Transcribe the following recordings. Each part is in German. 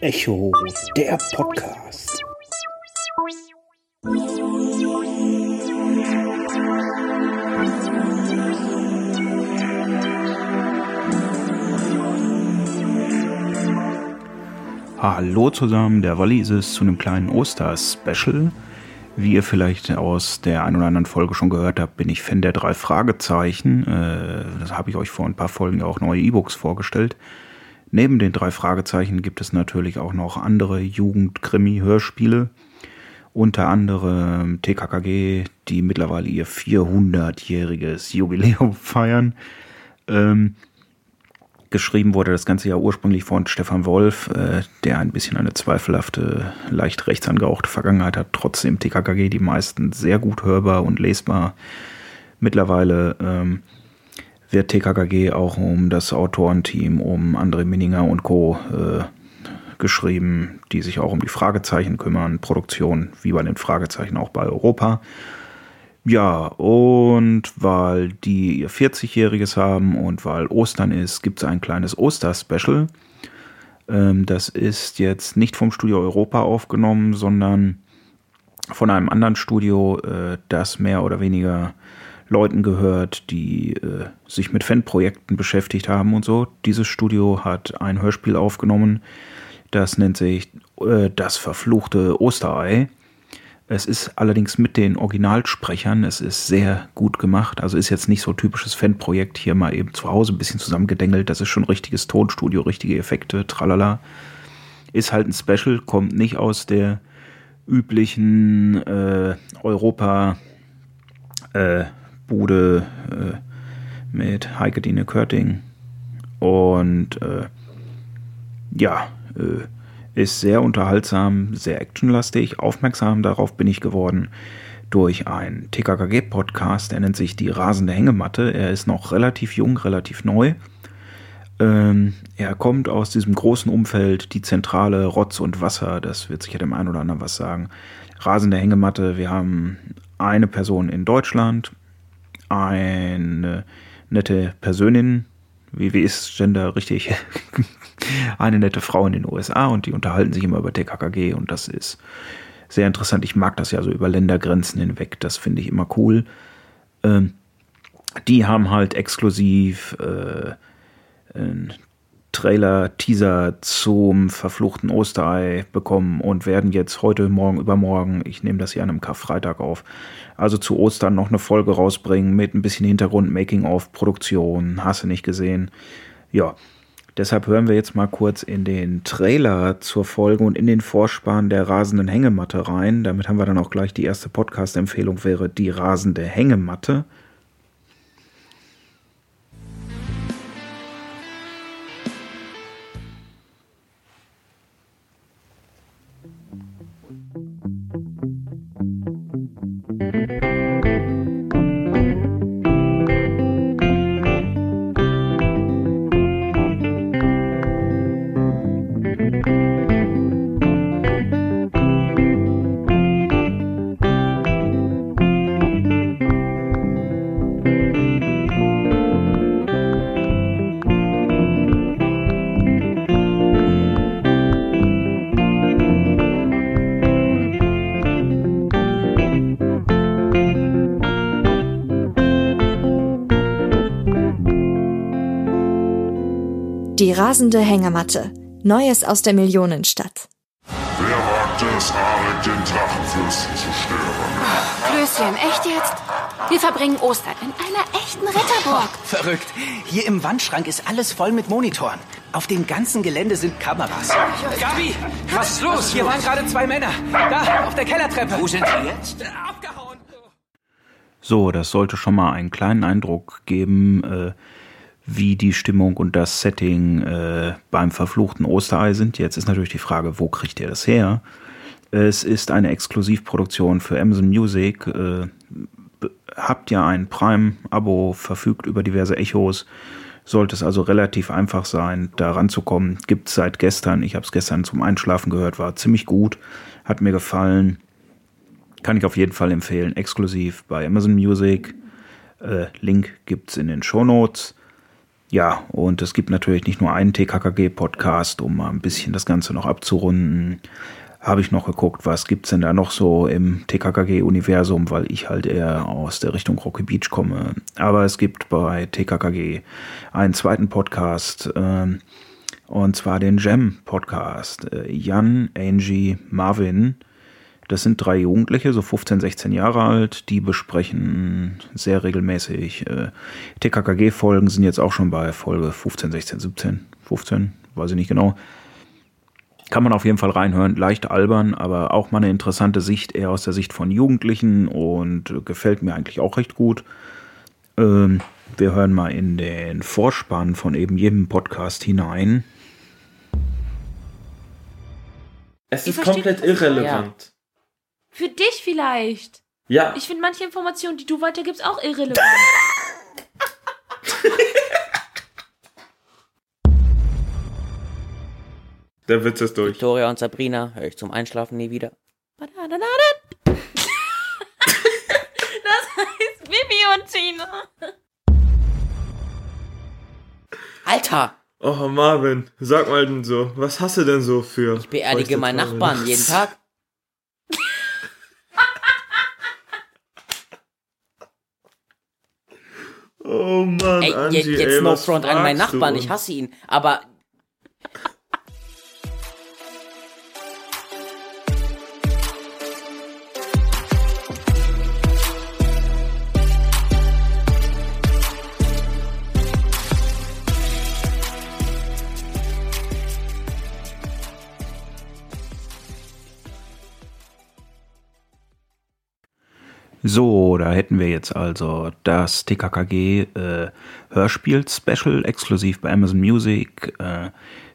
Echo, der Podcast. Hallo zusammen, der Wolli ist es zu einem kleinen Oster-Special. Wie ihr vielleicht aus der ein oder anderen Folge schon gehört habt, bin ich Fan der drei Fragezeichen. Äh, das habe ich euch vor ein paar Folgen auch neue E-Books vorgestellt. Neben den drei Fragezeichen gibt es natürlich auch noch andere Jugend-Krimi-Hörspiele. Unter anderem TKKG, die mittlerweile ihr 400-jähriges Jubiläum feiern. Ähm, geschrieben wurde das Ganze ja ursprünglich von Stefan Wolf, äh, der ein bisschen eine zweifelhafte, leicht rechtsangehauchte Vergangenheit hat. Trotzdem TKKG die meisten sehr gut hörbar und lesbar. Mittlerweile ähm, wird TKKG auch um das Autorenteam, um André Minninger und Co. Äh, geschrieben, die sich auch um die Fragezeichen kümmern. Produktion wie bei den Fragezeichen auch bei Europa. Ja, und weil die ihr 40-Jähriges haben und weil Ostern ist, gibt es ein kleines Oster-Special. Ähm, das ist jetzt nicht vom Studio Europa aufgenommen, sondern von einem anderen Studio, äh, das mehr oder weniger Leuten gehört, die äh, sich mit Fanprojekten beschäftigt haben und so. Dieses Studio hat ein Hörspiel aufgenommen, das nennt sich äh, Das verfluchte Osterei. Es ist allerdings mit den Originalsprechern, es ist sehr gut gemacht. Also ist jetzt nicht so typisches Fanprojekt, hier mal eben zu Hause ein bisschen zusammengedengelt. Das ist schon richtiges Tonstudio, richtige Effekte, tralala. Ist halt ein Special, kommt nicht aus der üblichen äh, Europa äh, Bude äh, mit Heike Dine Körting. Und äh, ja, äh, ist sehr unterhaltsam, sehr actionlastig. Aufmerksam darauf bin ich geworden durch einen TKKG-Podcast, der nennt sich Die rasende Hängematte. Er ist noch relativ jung, relativ neu. Ähm, er kommt aus diesem großen Umfeld, die Zentrale Rotz und Wasser, das wird sicher dem einen oder anderen was sagen. Rasende Hängematte, wir haben eine Person in Deutschland, eine nette Persönin, wie, wie ist Gender richtig? eine nette Frau in den USA und die unterhalten sich immer über TKKG und das ist sehr interessant. Ich mag das ja so über Ländergrenzen hinweg, das finde ich immer cool. Ähm, die haben halt exklusiv äh, einen Trailer, Teaser zum verfluchten Osterei bekommen und werden jetzt heute, morgen, übermorgen, ich nehme das hier an einem Karfreitag auf, also zu Ostern noch eine Folge rausbringen mit ein bisschen Hintergrund, Making-of, Produktion, hast du nicht gesehen. Ja, deshalb hören wir jetzt mal kurz in den Trailer zur Folge und in den Vorspann der rasenden Hängematte rein. Damit haben wir dann auch gleich die erste Podcast-Empfehlung wäre die rasende Hängematte. Die rasende Hängematte. Neues aus der Millionenstadt. Wer wagt es, Arik den Drachenfürsten zu stören? Klößchen, echt jetzt? Wir verbringen Ostern in einer echten Ritterburg. Verrückt. Hier im Wandschrank ist alles voll mit Monitoren. Auf dem ganzen Gelände sind Kameras. Gabi, was ist los? Hier waren gerade zwei Männer. Da, auf der Kellertreppe. Wo sind sie jetzt? Abgehauen. So, das sollte schon mal einen kleinen Eindruck geben, äh, wie die Stimmung und das Setting äh, beim verfluchten Osterei sind. Jetzt ist natürlich die Frage, wo kriegt ihr das her? Es ist eine Exklusivproduktion für Amazon Music. Äh, habt ihr ein Prime-Abo, verfügt über diverse Echos, sollte es also relativ einfach sein, da ranzukommen. Gibt es seit gestern. Ich habe es gestern zum Einschlafen gehört, war ziemlich gut, hat mir gefallen. Kann ich auf jeden Fall empfehlen. Exklusiv bei Amazon Music. Äh, Link gibt es in den Show Notes. Ja, und es gibt natürlich nicht nur einen TKKG-Podcast, um mal ein bisschen das Ganze noch abzurunden. Habe ich noch geguckt, was gibt's denn da noch so im TKKG-Universum, weil ich halt eher aus der Richtung Rocky Beach komme. Aber es gibt bei TKKG einen zweiten Podcast, ähm, und zwar den Gem-Podcast. Äh, Jan, Angie, Marvin das sind drei Jugendliche, so 15, 16 Jahre alt, die besprechen sehr regelmäßig. Äh, TKKG-Folgen sind jetzt auch schon bei Folge 15, 16, 17, 15, weiß ich nicht genau. Kann man auf jeden Fall reinhören. Leicht albern, aber auch mal eine interessante Sicht, eher aus der Sicht von Jugendlichen und gefällt mir eigentlich auch recht gut. Ähm, wir hören mal in den Vorspann von eben jedem Podcast hinein. Es ist komplett irrelevant. Für dich vielleicht. Ja. Ich finde manche Informationen, die du weitergibst, auch irrelevant. Der Witz ist durch. Victoria und Sabrina höre ich zum Einschlafen nie wieder. Das heißt Bibi und Tina. Alter! Oh Marvin, sag mal denn so, was hast du denn so für. Ich beerdige meinen Nachbarn jeden Tag. Oh Mann, Ey, Angie, jetzt, ey, no front an meinen du Nachbarn, ich hasse ihn. Aber So, da hätten wir jetzt also das TKKG äh, Hörspiel-Special exklusiv bei Amazon Music, äh,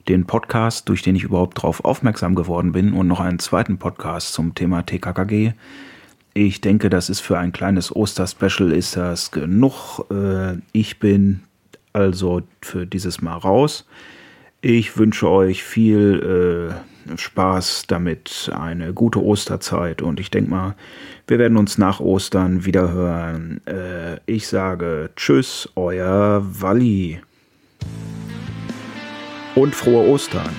den Podcast, durch den ich überhaupt darauf aufmerksam geworden bin und noch einen zweiten Podcast zum Thema TKKG. Ich denke, das ist für ein kleines Oster-Special ist das genug. Äh, ich bin also für dieses Mal raus. Ich wünsche euch viel äh, Spaß damit, eine gute Osterzeit und ich denke mal, wir werden uns nach Ostern wieder hören. Äh, ich sage Tschüss, euer Walli. Und frohe Ostern.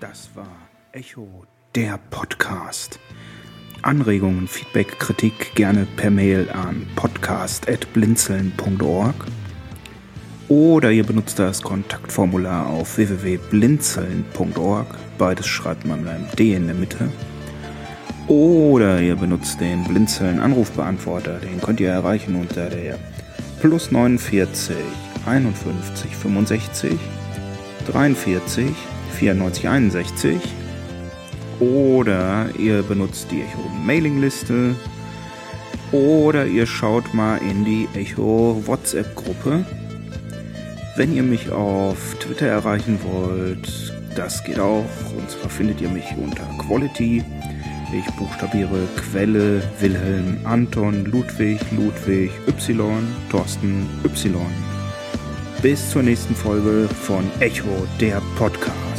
Das war Echo, der Podcast. Anregungen, Feedback, Kritik gerne per Mail an podcast.blinzeln.org oder ihr benutzt das Kontaktformular auf www.blinzeln.org. Beides schreibt man mit einem D in der Mitte. Oder ihr benutzt den Blinzeln Anrufbeantworter. Den könnt ihr erreichen unter der plus 49 51 65 43 94 61. Oder ihr benutzt die Echo Mailingliste. Oder ihr schaut mal in die Echo WhatsApp Gruppe. Wenn ihr mich auf Twitter erreichen wollt, das geht auch. Und zwar findet ihr mich unter Quality. Ich buchstabiere Quelle, Wilhelm, Anton, Ludwig, Ludwig, Y, Thorsten, Y. Bis zur nächsten Folge von Echo, der Podcast.